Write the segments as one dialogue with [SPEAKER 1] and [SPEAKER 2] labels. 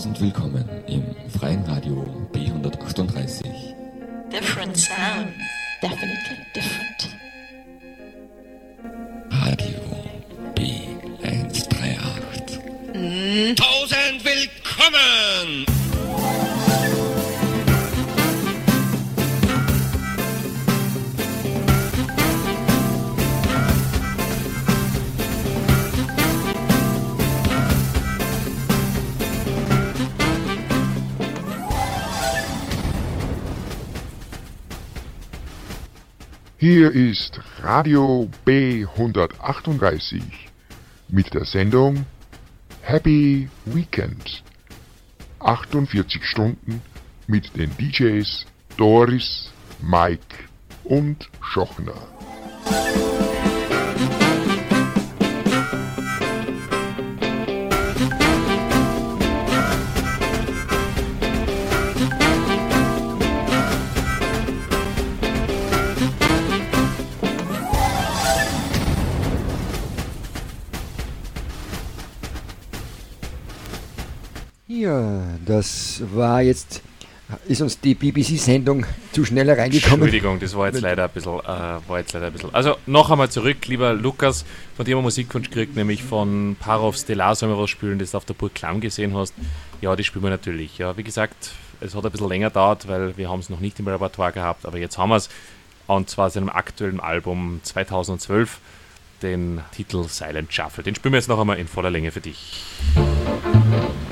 [SPEAKER 1] Tausend willkommen im freien Radio B138.
[SPEAKER 2] Different sound. Definitely different.
[SPEAKER 3] Hier ist Radio B138 mit der Sendung Happy Weekend. 48 Stunden mit den DJs Doris, Mike und Schochner.
[SPEAKER 4] Das war jetzt, ist uns die BBC-Sendung zu schnell reingekommen.
[SPEAKER 5] Entschuldigung, das war jetzt leider ein bisschen, äh, war jetzt leider ein bisschen. Also noch einmal zurück, lieber Lukas, von dem wir Musikwunsch gekriegt, nämlich von Parov Stellar sollen wir was spielen, das du auf der Burg Klamm gesehen hast. Ja, das spielen wir natürlich. Ja, wie gesagt, es hat ein bisschen länger gedauert, weil wir haben es noch nicht im Repertoire gehabt, aber jetzt haben wir es. Und zwar seinem aktuellen Album 2012, den Titel Silent Shuffle. Den spielen wir jetzt noch einmal in voller Länge für dich.
[SPEAKER 6] Thank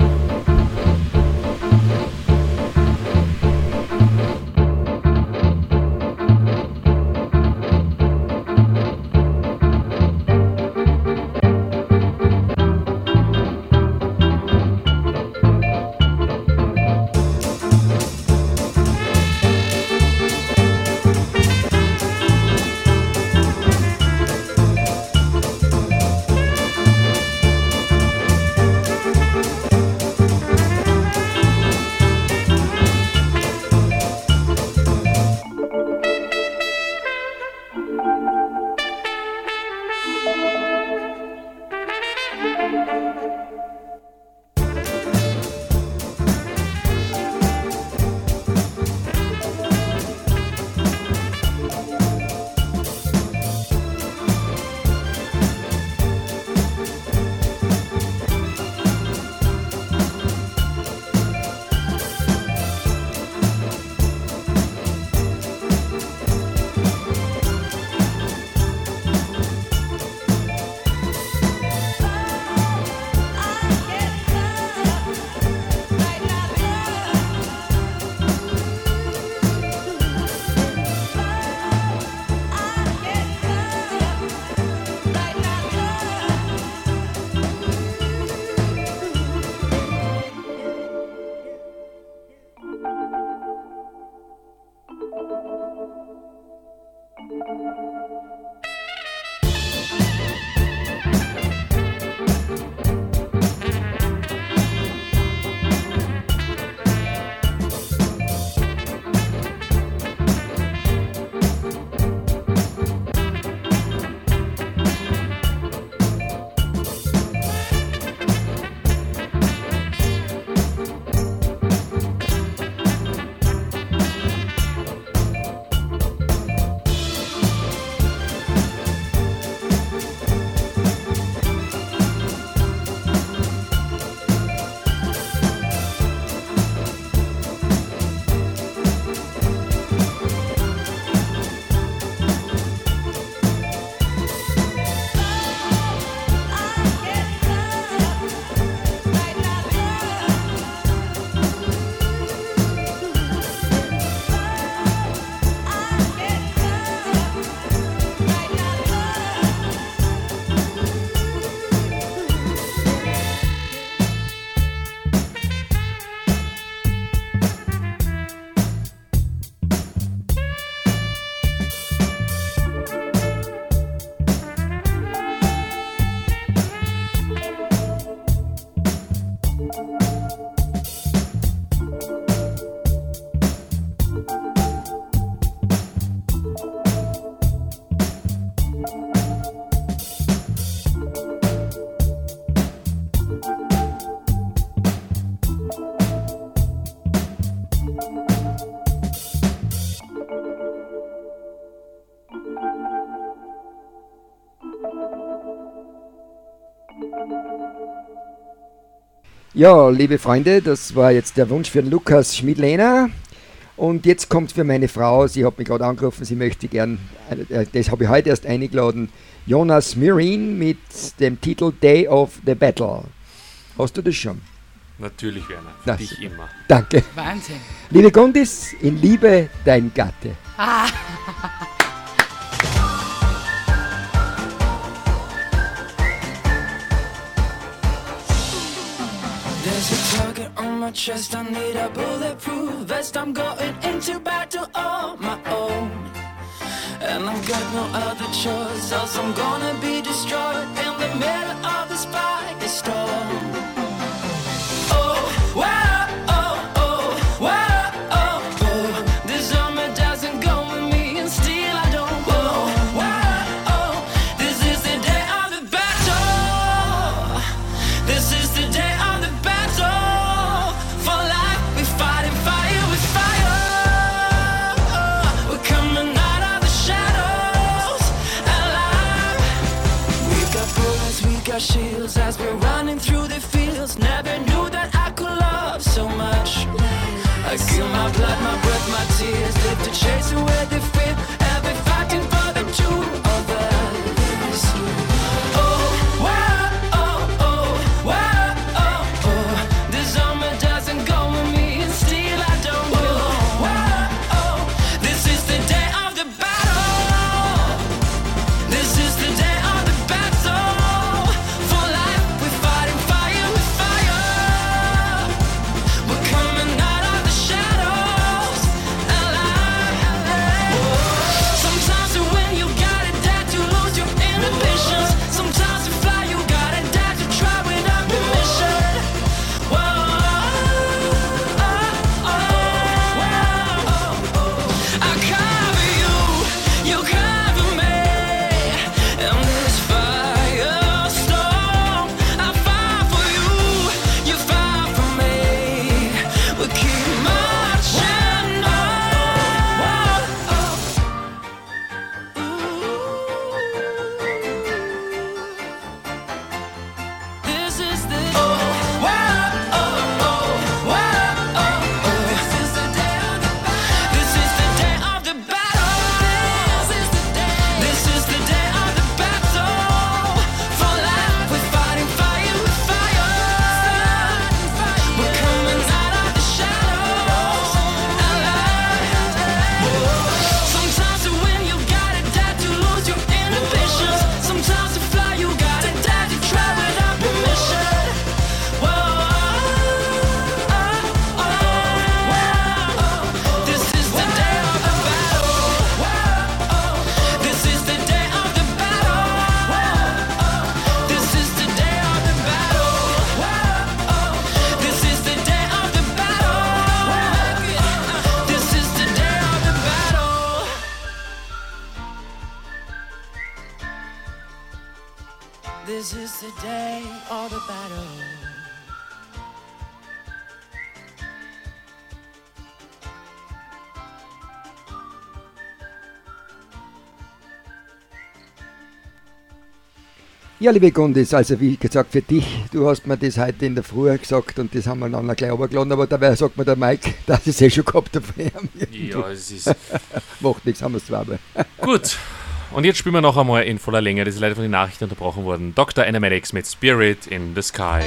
[SPEAKER 4] Ja, liebe Freunde, das war jetzt der Wunsch für Lukas Schmidlener. Und jetzt kommt für meine Frau, sie hat mich gerade angerufen, sie möchte gern, äh, das habe ich heute erst eingeladen, Jonas Mirin mit dem Titel Day of the Battle. Hast du das schon?
[SPEAKER 5] Natürlich, Werner. Für
[SPEAKER 4] das
[SPEAKER 5] dich immer.
[SPEAKER 4] Danke.
[SPEAKER 6] Wahnsinn.
[SPEAKER 4] Liebe Gundis, in Liebe dein Gatte.
[SPEAKER 7] Ah. my chest, I need a bulletproof vest. I'm going into battle on my own. And I've got no other choice, else I'm gonna be destroyed in the middle of this firestorm.
[SPEAKER 4] Ja, liebe Gundis, also wie gesagt, für dich, du hast mir das heute in der Früh gesagt und das haben wir dann gleich runtergeladen, aber dabei sagt mir der Mike, dass ich es eh schon gehabt habe.
[SPEAKER 5] Ja, es ist.
[SPEAKER 4] Macht nichts, haben wir es zweimal.
[SPEAKER 5] Gut. Und jetzt spielen wir noch einmal in voller Länge. Das ist leider von den Nachrichten unterbrochen worden. Dr. Animatics mit Spirit in the Sky.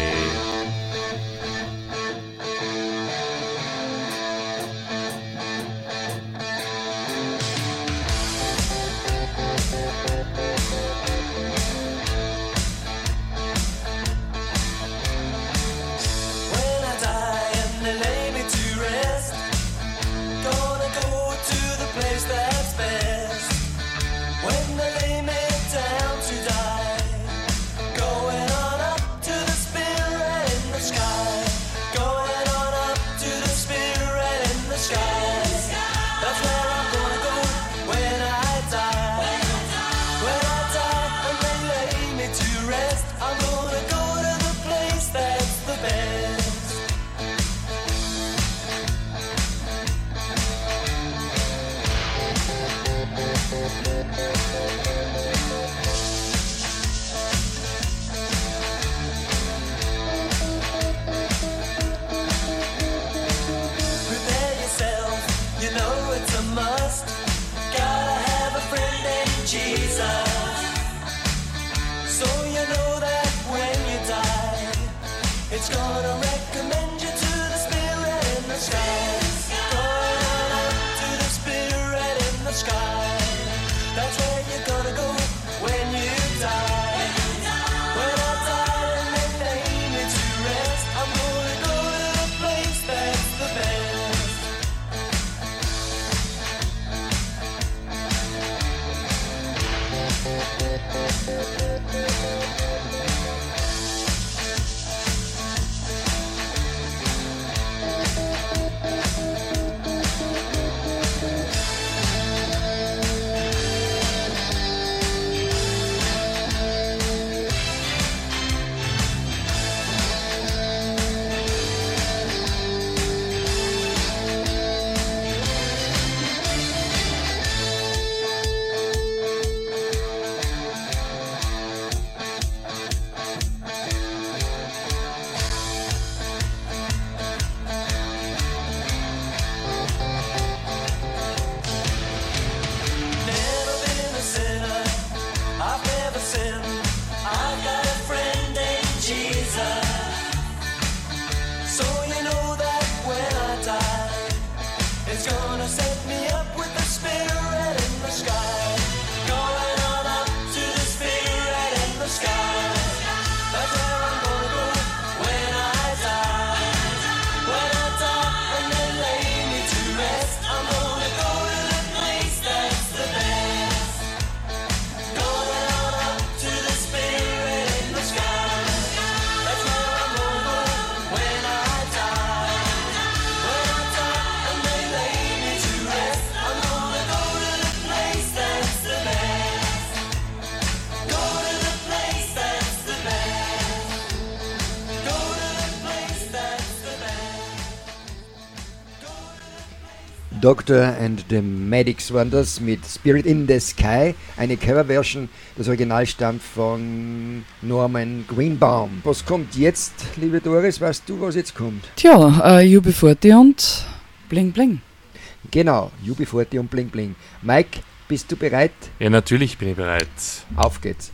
[SPEAKER 8] Doctor and the Medics waren das mit Spirit in the Sky, eine Coverversion. Das Original stammt von Norman Greenbaum. Was kommt jetzt, liebe Doris? Weißt du, was jetzt kommt?
[SPEAKER 6] Tja, äh, UB40 und Bling Bling.
[SPEAKER 8] Genau, UB40 und Bling Bling. Mike, bist du bereit?
[SPEAKER 5] Ja, natürlich bin ich bereit.
[SPEAKER 8] Auf geht's.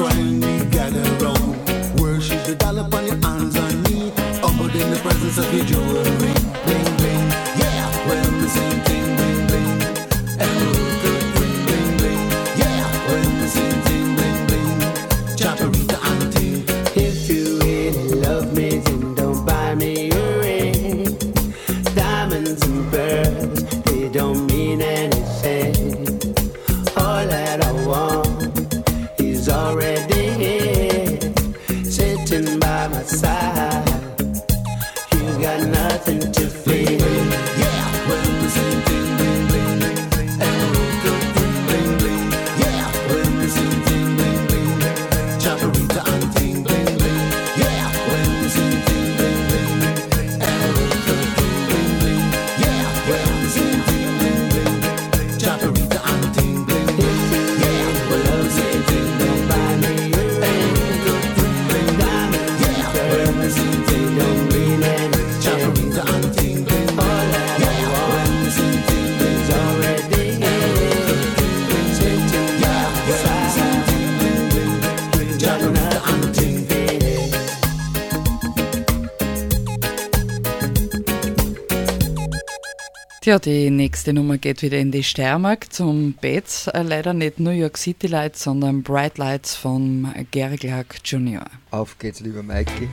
[SPEAKER 9] Trinity gather. Worship the dollar on your hands and knees. Humbled in the presence of your jewelry.
[SPEAKER 6] Ja, die nächste Nummer geht wieder in die Steiermark zum Betz. Äh, leider nicht New York City Lights, sondern Bright Lights von Gary Clark Jr.
[SPEAKER 10] Auf geht's, lieber Mikey.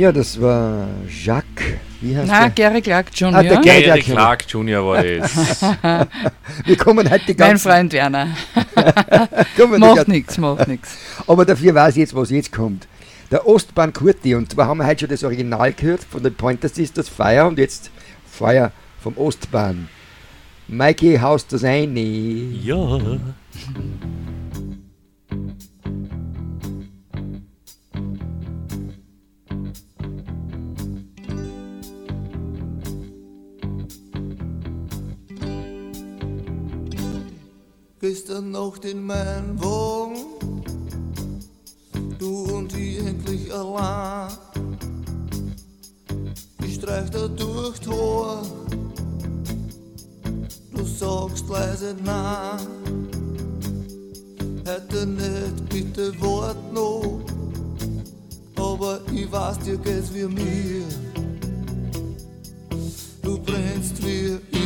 [SPEAKER 4] Ja, das war Jacques. Wie heißt
[SPEAKER 6] Na,
[SPEAKER 4] der?
[SPEAKER 6] Gary Clark Jr.
[SPEAKER 4] Ah, der Gary
[SPEAKER 5] Gary Clark Jr. war das.
[SPEAKER 4] Wir kommen heute die
[SPEAKER 6] mein
[SPEAKER 4] ganzen,
[SPEAKER 6] Freund Werner. macht nichts, macht nichts.
[SPEAKER 4] Aber dafür weiß ich jetzt, was jetzt kommt. Der Ostbahn Kurti. Und zwar haben wir heute schon das Original gehört von den Pointer Sisters Fire und jetzt Fire vom Ostbahn. Mikey haust das ein.
[SPEAKER 5] ja.
[SPEAKER 11] Gestern Nacht in meinem Wagen, du und ich endlich allein. Ich streich da durch Haar, du sagst leise nein. Heute nicht, bitte wart noch, aber ich weiß, dir geht's wie mir. Du brennst wie ich.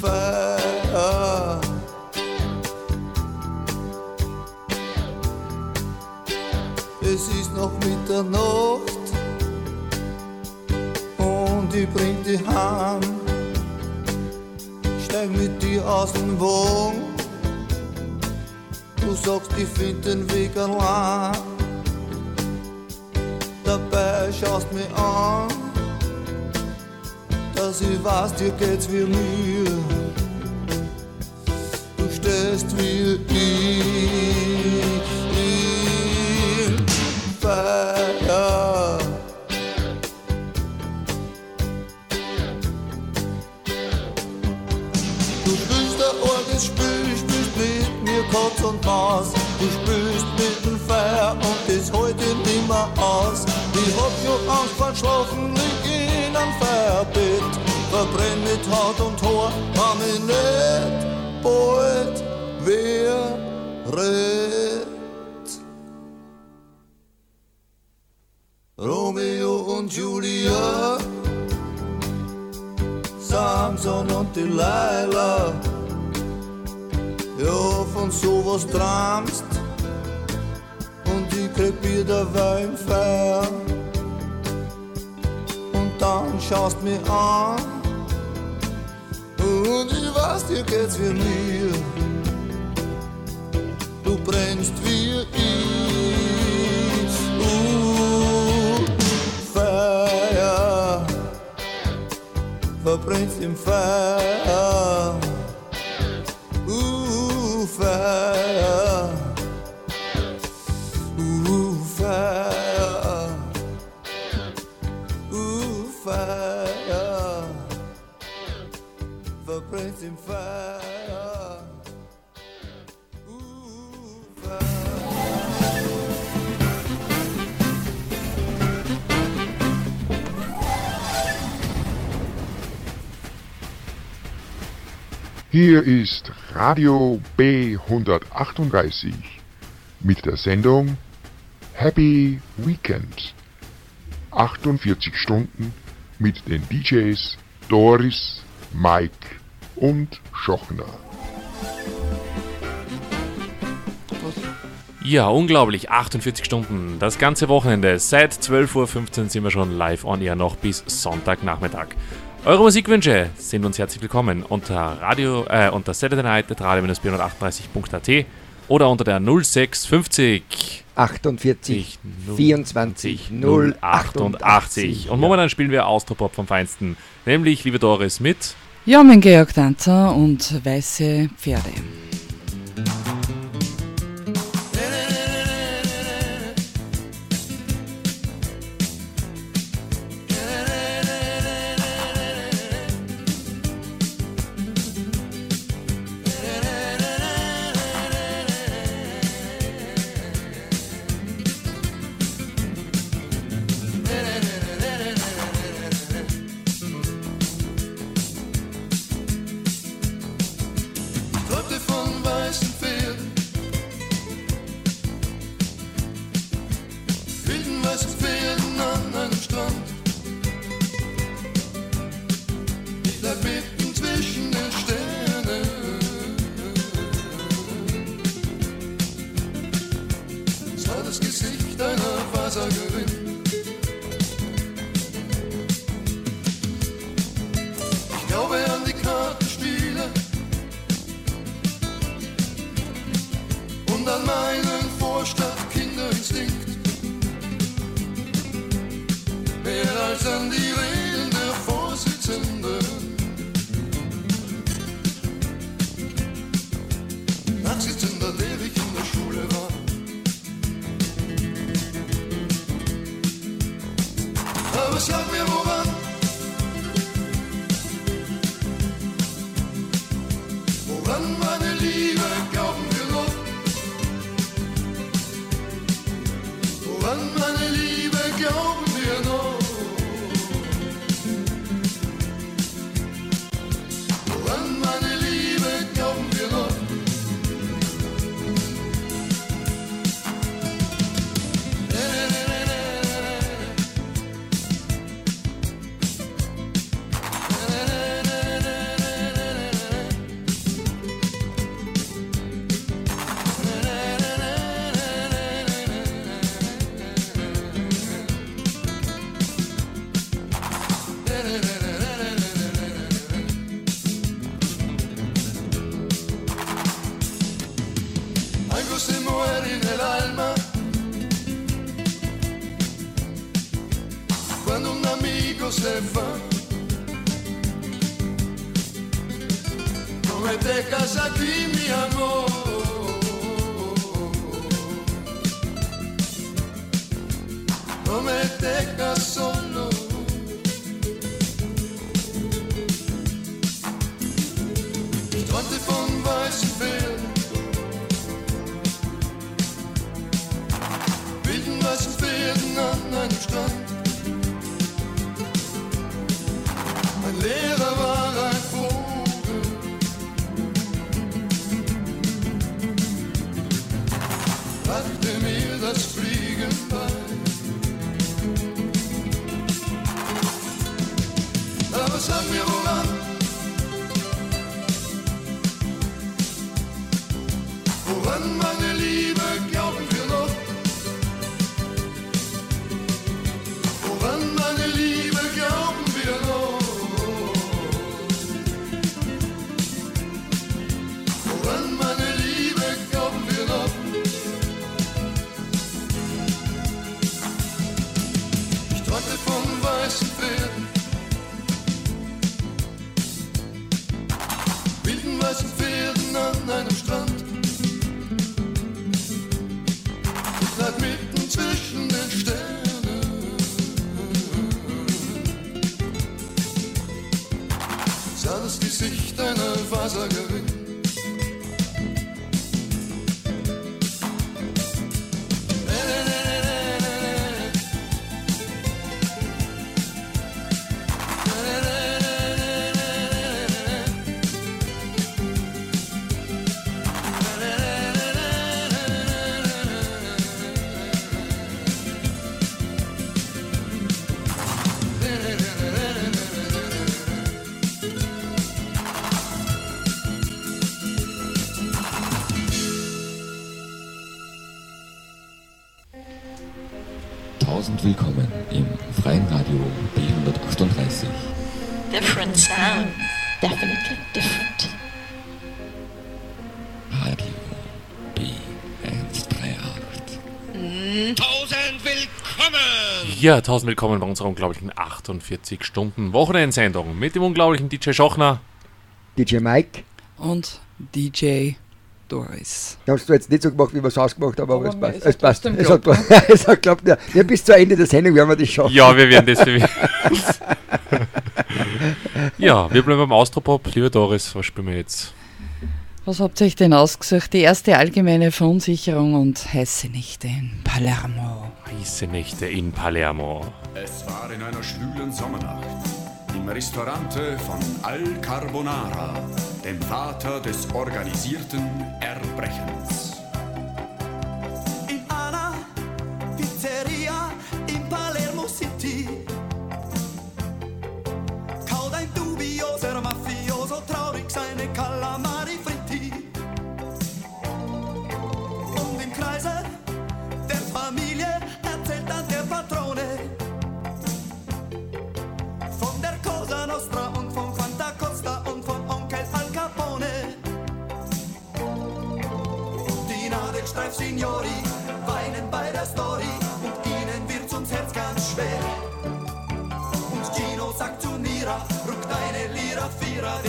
[SPEAKER 11] Feuer. Es ist noch Mitternacht und ich bring dich heim. Steig mit dir aus dem Wagen. Du sagst, ich find den Weg allein. Dabei schaust mich an, dass ich weiß, dir geht's wie mir. Du stehst wie ich im Feuer. Du spielst der Orgelspiel, spielst mit mir Katz und Maus. Du spielst mit dem Feuer und das heute nimmer aus. Ich hab schon Angst vor Schlafen, lieg in einem Feuerbett. Verbrenn mit Haut und Haar, wenn ich nicht bald wäre. Romeo und Julia, Samson und Delilah. Ja, von sowas träumst und ich krieg Bier dabei im Feier. Und dann schaust mich an und ich weiß, dir geht's wie mir. Du brennst wie ich. Uh, Feuer verbrennst im Feuer. Uh, Feuer. Uh, Feuer. Uh. Feuer. Uh, Feuer.
[SPEAKER 3] Hier ist Radio B138 mit der Sendung Happy Weekend. 48 Stunden mit den DJs Doris, Mike und Schochner.
[SPEAKER 5] Ja, unglaublich. 48 Stunden. Das ganze Wochenende. Seit 12.15 Uhr sind wir schon live on air noch bis Sonntagnachmittag. Eure Musikwünsche sind uns herzlich willkommen unter Radio, äh, unter Saturday Night at radio-438.at oder unter der 0650
[SPEAKER 4] 48 24 088.
[SPEAKER 5] 088. Und momentan spielen wir Austropop vom Feinsten. Nämlich, liebe Doris, mit
[SPEAKER 6] Ja, mein Georg Danzer und weiße Pferde.
[SPEAKER 1] doesn't fit.
[SPEAKER 12] sa vie.
[SPEAKER 5] Ja, tausend willkommen bei unserer unglaublichen 48 Stunden Wochenendsendung mit dem unglaublichen DJ Schochner.
[SPEAKER 4] DJ Mike.
[SPEAKER 6] Und DJ Doris.
[SPEAKER 4] Das hast du jetzt nicht so gemacht, wie wir es ausgemacht haben, aber,
[SPEAKER 6] Aber
[SPEAKER 4] es passt. Es
[SPEAKER 6] es
[SPEAKER 4] passt.
[SPEAKER 6] trotzdem
[SPEAKER 4] Es hat,
[SPEAKER 6] geklappt,
[SPEAKER 4] es hat geklappt. Ja. ja, bis zu Ende der Sendung werden wir das schaffen.
[SPEAKER 5] Ja, wir werden das. ja, wir bleiben beim Austropop. Lieber Doris, was spielen wir jetzt?
[SPEAKER 6] Was habt ihr euch denn ausgesucht? Die erste allgemeine Verunsicherung und heiße Nächte in Palermo.
[SPEAKER 5] Heiße Nächte in Palermo.
[SPEAKER 13] Es war in einer schwülen Sommernacht im Restaurante von Al Carbonara, dem Vater des organisierten Erbrechens.
[SPEAKER 14] Nadelstreif-Signori weinen bei der Story und ihnen wird's ums Herz ganz schwer. Und Gino sagt zu Mira, rück deine Lira, Vierer,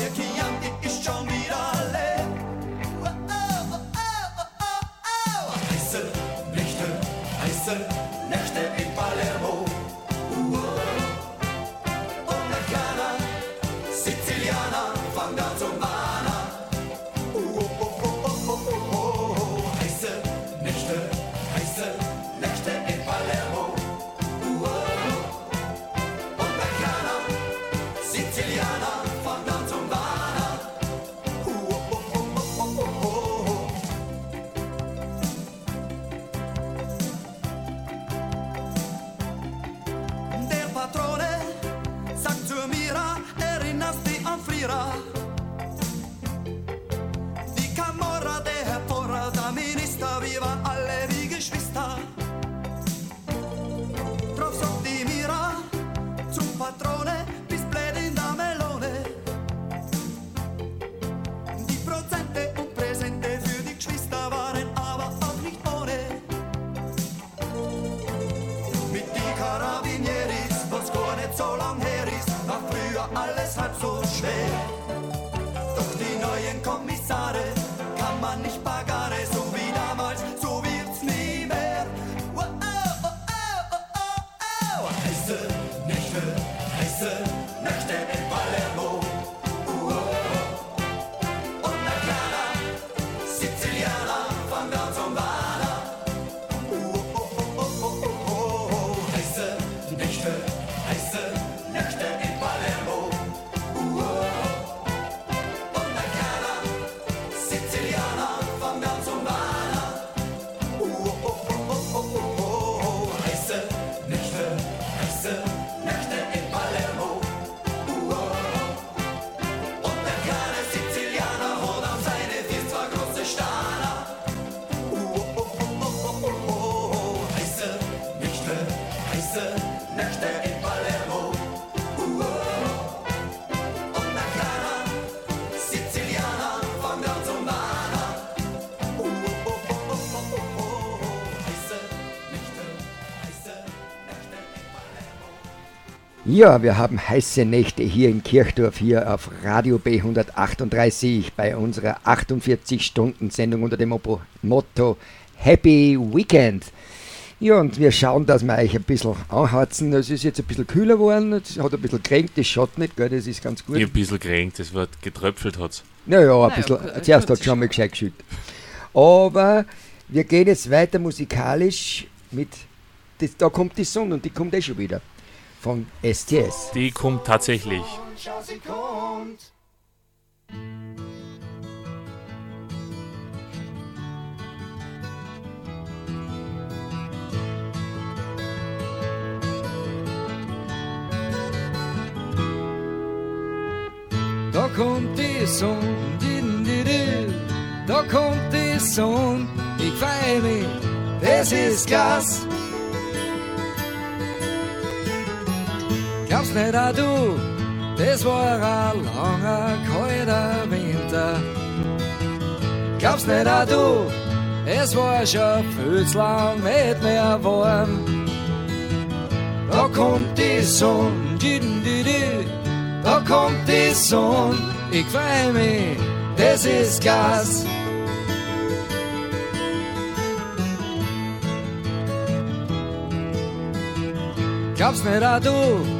[SPEAKER 4] Ja, wir haben heiße Nächte hier in Kirchdorf, hier auf Radio B138 bei unserer 48-Stunden-Sendung unter dem Motto- Happy Weekend. Ja, und wir schauen, dass wir euch ein bisschen anheizen. Es ist jetzt ein bisschen kühler geworden, es hat ein bisschen geregnet, das schaut nicht, gell, das ist ganz gut.
[SPEAKER 5] Ich ein bisschen gerenkt, es wird getröpfelt hat's.
[SPEAKER 4] Naja, ein
[SPEAKER 6] Naja,
[SPEAKER 4] bisschen,
[SPEAKER 6] gut,
[SPEAKER 4] zuerst hat es schon mal gescheit geschüttet. Aber wir gehen jetzt weiter musikalisch mit, das, da kommt die Sonne und die kommt eh schon wieder. Von STS.
[SPEAKER 5] Die kommt tatsächlich.
[SPEAKER 15] Schau, sie kommt.
[SPEAKER 16] Da kommt die Sonne, di- di- di. da kommt die Sonne, ich freu mich, das ist Gas. Glaubst nicht auch du, das war ein langer, kalter Winter. Glaubst nicht auch du, es war schon viel zu lang nicht mehr warm. Da kommt die Sonne, da kommt die Sonne, ich freu mich, das ist Gas. Glaubst nicht auch du,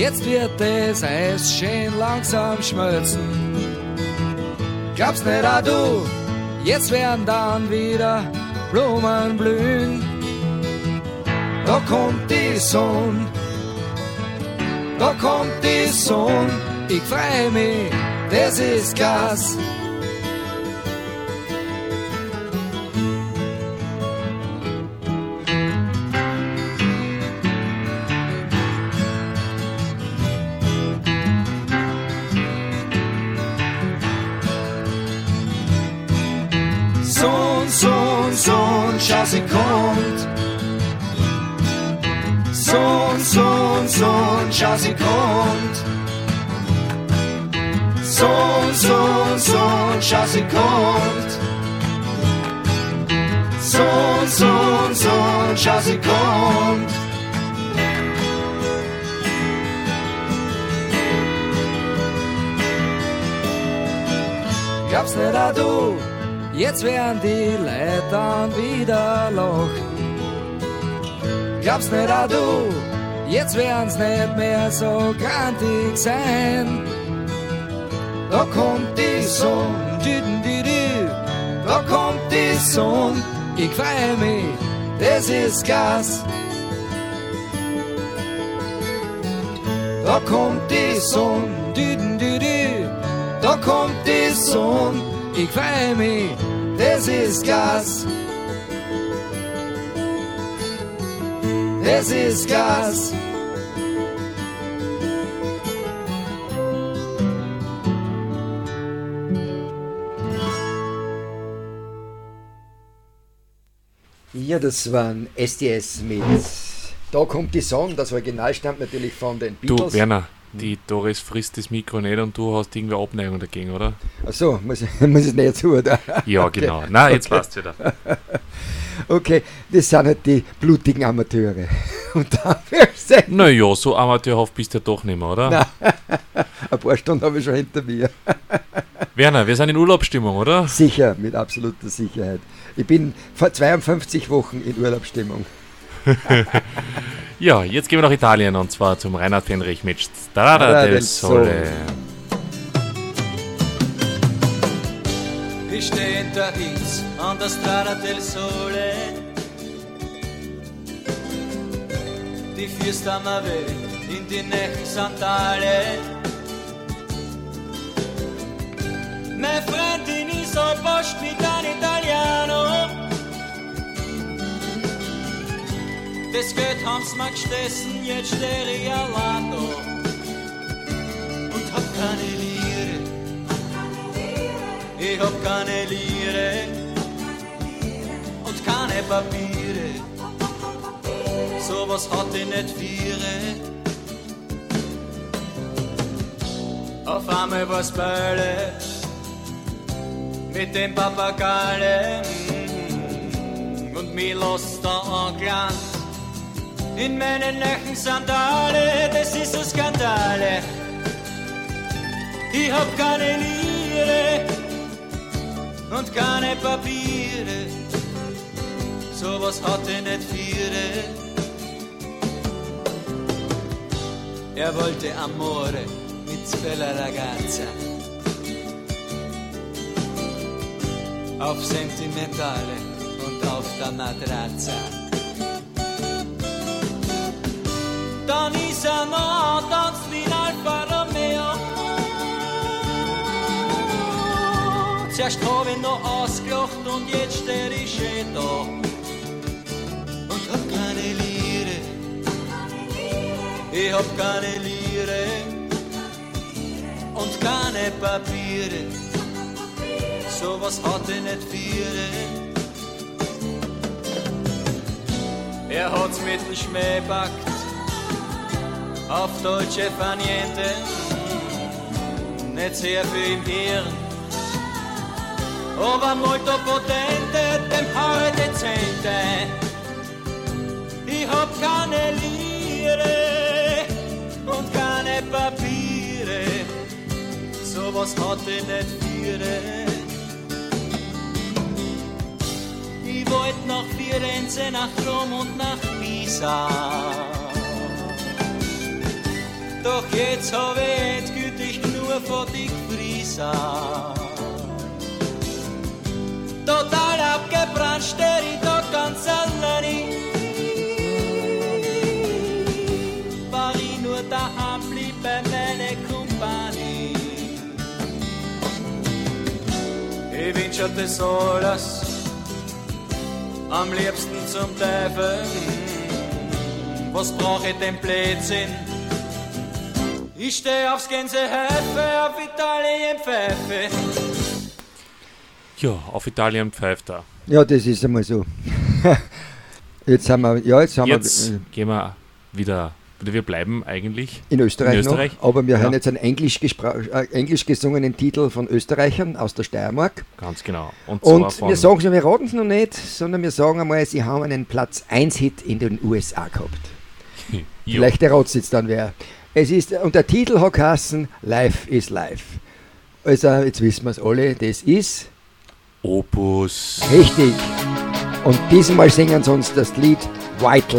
[SPEAKER 16] jetzt wird das Eis schön langsam schmelzen. Glaubst nicht auch du, jetzt werden dann wieder Blumen blühen. Da kommt die Sonne, da kommt die Sonne, ich freu mich, das ist Gas. Sie kommt. Sohn, Sohn, Sohn, schau, sie kommt. Sohn, Sohn, Sohn, schau, sie kommt. Sohn, Sohn, Sohn, schau, sie kommt. Glaubst nicht auch du, jetzt werden die Leute wieder lachen. Glaubst nicht auch du, jetzt werden's nicht mehr so grantig sein. Da kommt die Sonne, da kommt die Sonne, ich freu mich, das ist Gas. Da kommt die Sonne, da kommt die Sonne, ich freu mich, das ist Gas. Das ist Gas.
[SPEAKER 4] Ja, das waren STS mit Da kommt die Sonne. Das Original stammt natürlich von den
[SPEAKER 5] Du,
[SPEAKER 4] Beatles.
[SPEAKER 5] Werner, die Doris frisst das Mikro nicht und du hast irgendwie Abneigung dagegen, oder?
[SPEAKER 4] Achso, muss, ich- muss ich näher zu, oder?
[SPEAKER 5] Ja,
[SPEAKER 4] Okay.
[SPEAKER 5] genau. Na, jetzt
[SPEAKER 4] Okay.
[SPEAKER 5] passt wieder.
[SPEAKER 4] Okay, das sind halt die blutigen Amateure. Und dafür sind
[SPEAKER 5] Naja, so amateurhaft bist du ja doch nicht mehr, oder?
[SPEAKER 4] Nein. ein paar Stunden habe ich schon hinter mir.
[SPEAKER 5] Werner, wir sind in Urlaubsstimmung, oder?
[SPEAKER 4] Sicher, mit absoluter Sicherheit. Ich bin vor 52 Wochen in Urlaubsstimmung.
[SPEAKER 5] Ja, jetzt gehen wir nach Italien und zwar zum Reinhard Fenrich mit Strada del
[SPEAKER 4] del
[SPEAKER 5] Sole.
[SPEAKER 4] Sole.
[SPEAKER 17] Ich steh in Paris an der Strada del Sole Die führst am in die Nächte Santale Meine Freundin ist al Post mit ein Italiano Geld haben's mir gestessen, jetzt allein da. Und hab keine Lire ich hab keine Lire und keine Papiere. Sowas hat ich nicht viere. Auf einmal war's Beile mit dem Papagale mm, und mir lässt da anglanz in meinen nachen Sandale, das ist so Skandale. Ich hab keine Liere und keine Papiere, sowas hatte nicht viele. Er wollte Amore mit bella ragazza. Auf Sentimentale und auf der Matratza. Er noch, tanzt wie ein Alfa Romeo. Zuerst hab ich noch ausgelacht und jetzt steh ich schön da. Und hab keine Liere. Ich hab keine Liere. Und keine Papiere. Sowas hatte nicht viele. Er hat's mit dem Schmäh packt auf deutsche Faniente, nicht sehr viel im Hirn, aber molto potente, dem Haare dezente. Ich hab keine Liere und keine Papiere, sowas hatte nicht viele. Ich wollt nach Firenze, nach Rom und nach Pisa. Doch jetzt hab ich endgültig nur von dich Frisa. Total abgebrannt steh ich da ganz allein. War ich nur daheim, blieb bei meiner Kompanie. Ich wünsch dir das alles, am liebsten zum Teufel. Was brauch ich denn Blödsinn? Ich stehe aufs Gänsehäfe, auf Italien Pfeife.
[SPEAKER 5] Ja, auf Italien pfeift er.
[SPEAKER 4] Ja, das ist einmal so. jetzt haben wir, ja, jetzt haben
[SPEAKER 5] Jetzt
[SPEAKER 4] wir äh,
[SPEAKER 5] gehen wir wieder, oder wir bleiben eigentlich
[SPEAKER 4] in Österreich,
[SPEAKER 5] in Österreich.
[SPEAKER 4] noch, aber wir
[SPEAKER 5] ja,
[SPEAKER 4] hören jetzt einen englisch, äh, englisch gesungenen Titel von Österreichern aus der Steiermark.
[SPEAKER 5] Ganz genau. Und,
[SPEAKER 4] Und wir sagen schon, wir raten es noch nicht, sondern wir sagen einmal, sie haben einen Platz 1 Hit in den USA gehabt. Vielleicht der Rotz jetzt dann wer. Es ist, und der Titel hat geheißen Life is Life. Also, jetzt wissen wir es alle, das ist
[SPEAKER 5] Opus.
[SPEAKER 4] richtig. Und diesmal singen sie uns das Lied White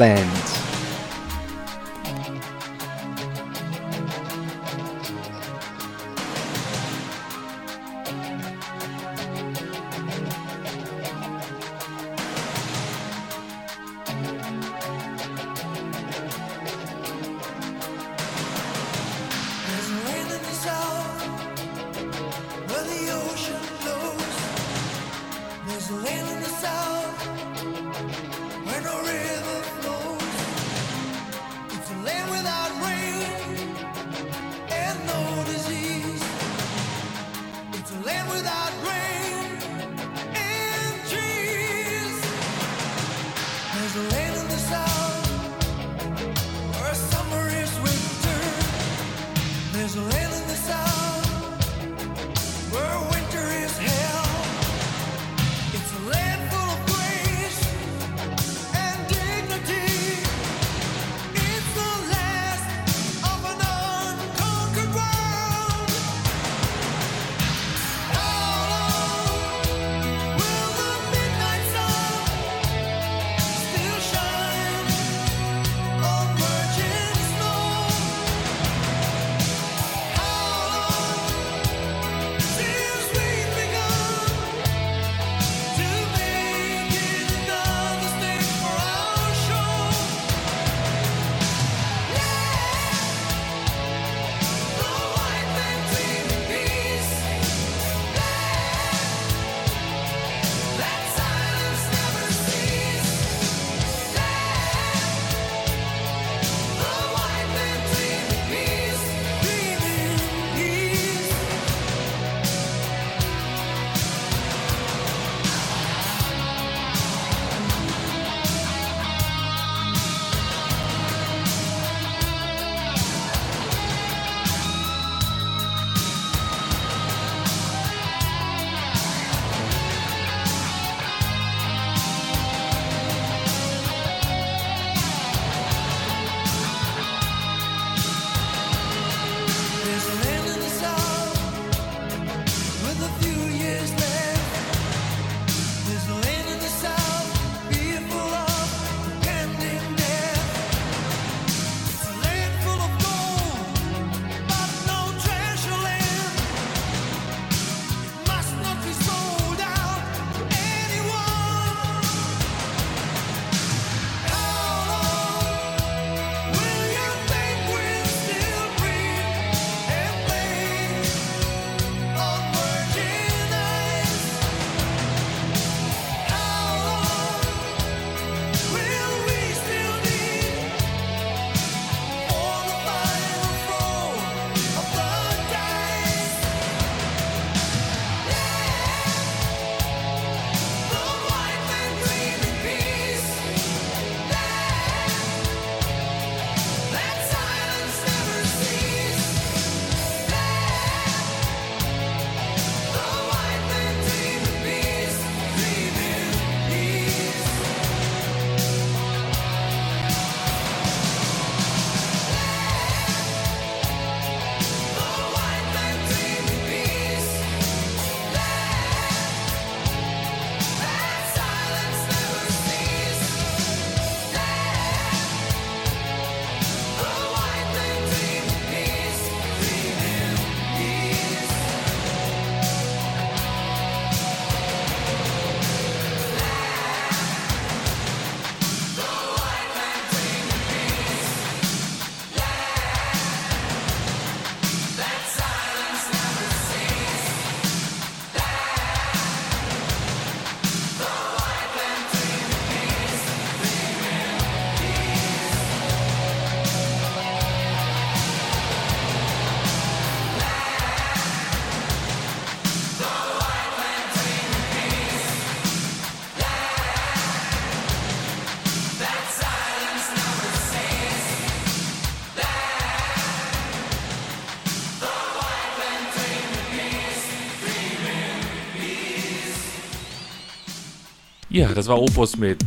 [SPEAKER 5] Ja, das war Opus mit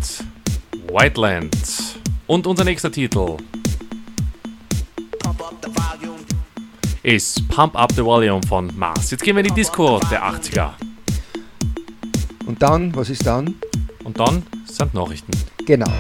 [SPEAKER 5] Whiteland. Und unser nächster Titel ist Pump Up the Volume von Mars. Jetzt gehen wir in die Disco der 80er.
[SPEAKER 4] Und dann, was ist dann?
[SPEAKER 5] Und dann sind Nachrichten.
[SPEAKER 4] Genau.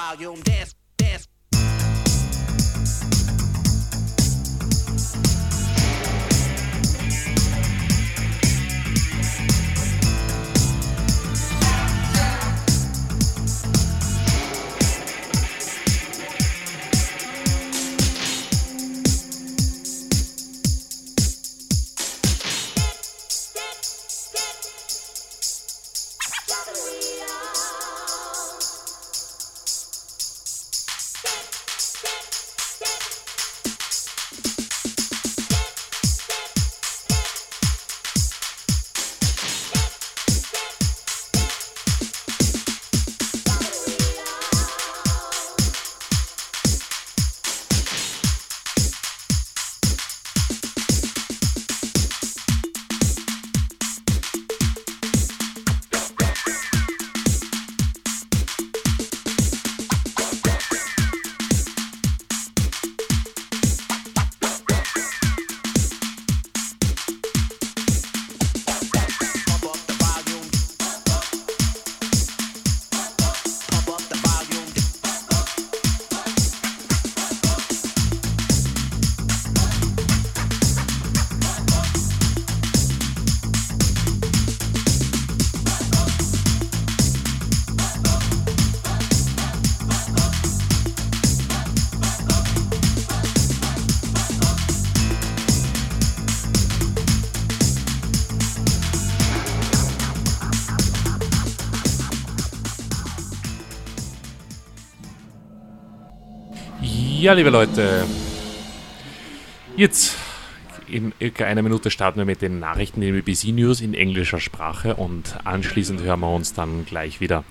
[SPEAKER 4] volume.
[SPEAKER 5] Dance Ja, liebe Leute, jetzt in circa einer Minute starten wir mit den Nachrichten der BBC News in englischer Sprache und anschließend hören wir uns dann gleich wieder.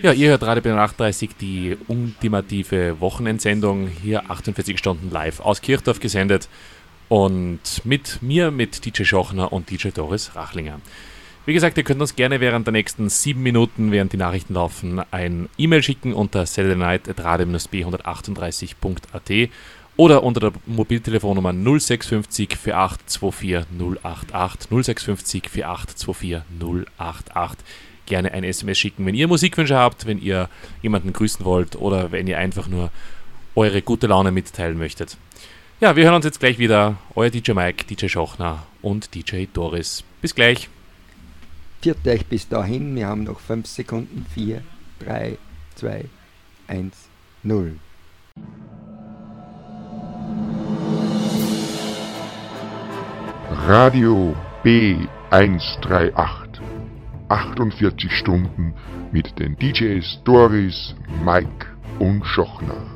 [SPEAKER 5] Ja, ihr hört Radio B38, die ultimative Wochenendsendung, hier 48 Stunden live aus Kirchdorf gesendet und mit mir, mit DJ Schochner und DJ Doris Rachlinger. Wie gesagt, ihr könnt uns gerne während der nächsten sieben Minuten, während die Nachrichten laufen, ein E-Mail schicken unter saturday-b138.at oder unter der Mobiltelefonnummer 0650 4824 088 0650 4824 088 gerne eine SMS schicken, wenn ihr Musikwünsche habt, wenn ihr jemanden grüßen wollt oder wenn ihr einfach nur eure gute Laune mitteilen möchtet. Ja, wir hören uns jetzt gleich wieder. Euer DJ Mike, DJ Schochner und DJ Doris. Bis gleich.
[SPEAKER 4] Viert euch bis dahin. Wir haben noch 5 Sekunden. 4, 3, 2, 1, 0.
[SPEAKER 3] Radio B138. 48 Stunden mit den DJs Doris, Mike und Schochner.